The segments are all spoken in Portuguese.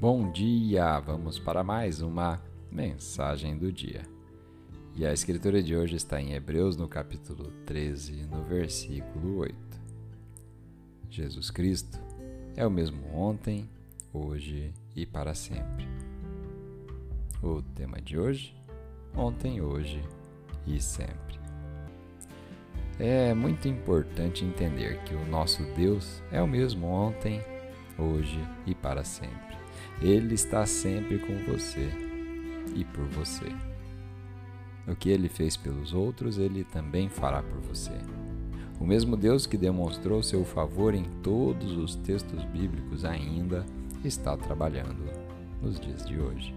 Bom dia! Vamos para mais uma mensagem do dia. E a escritura de hoje está em Hebreus, no capítulo 13, no versículo 8. Jesus Cristo é o mesmo ontem, hoje e para sempre. O tema de hoje: ontem, hoje e sempre. É muito importante entender que o nosso Deus é o mesmo ontem, hoje e para sempre. Ele está sempre com você e por você. O que ele fez pelos outros, ele também fará por você. O mesmo Deus que demonstrou seu favor em todos os textos bíblicos ainda está trabalhando nos dias de hoje.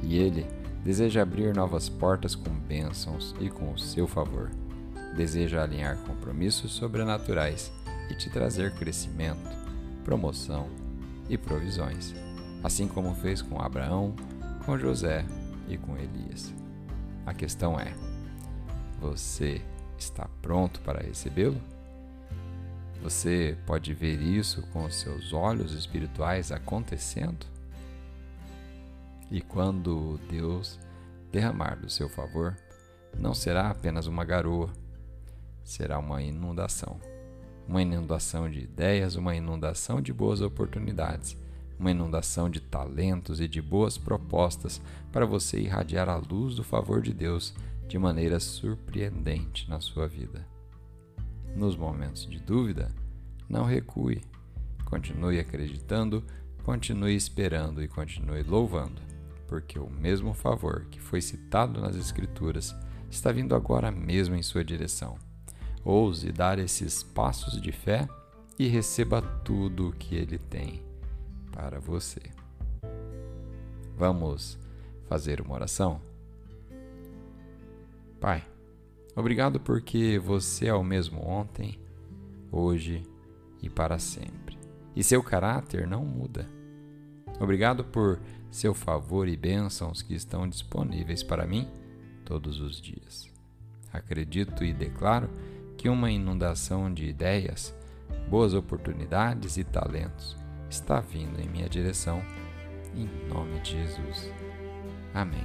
E ele deseja abrir novas portas com bênçãos e com o seu favor. Deseja alinhar compromissos sobrenaturais e te trazer crescimento, promoção e provisões assim como fez com Abraão, com José e com Elias. A questão é: você está pronto para recebê-lo? Você pode ver isso com os seus olhos espirituais acontecendo? E quando Deus derramar do seu favor, não será apenas uma garoa, será uma inundação. Uma inundação de ideias, uma inundação de boas oportunidades uma inundação de talentos e de boas propostas para você irradiar a luz do favor de Deus de maneira surpreendente na sua vida. Nos momentos de dúvida, não recue. Continue acreditando, continue esperando e continue louvando, porque o mesmo favor que foi citado nas Escrituras está vindo agora mesmo em sua direção. Ouse dar esses passos de fé e receba tudo o que ele tem para você. Vamos fazer uma oração? Pai, obrigado porque você é o mesmo ontem, hoje e para sempre. E seu caráter não muda. Obrigado por seu favor e bênçãos que estão disponíveis para mim todos os dias. Acredito e declaro que uma inundação de ideias, boas oportunidades e talentos está vindo em minha direção. Em nome de Jesus. Amém.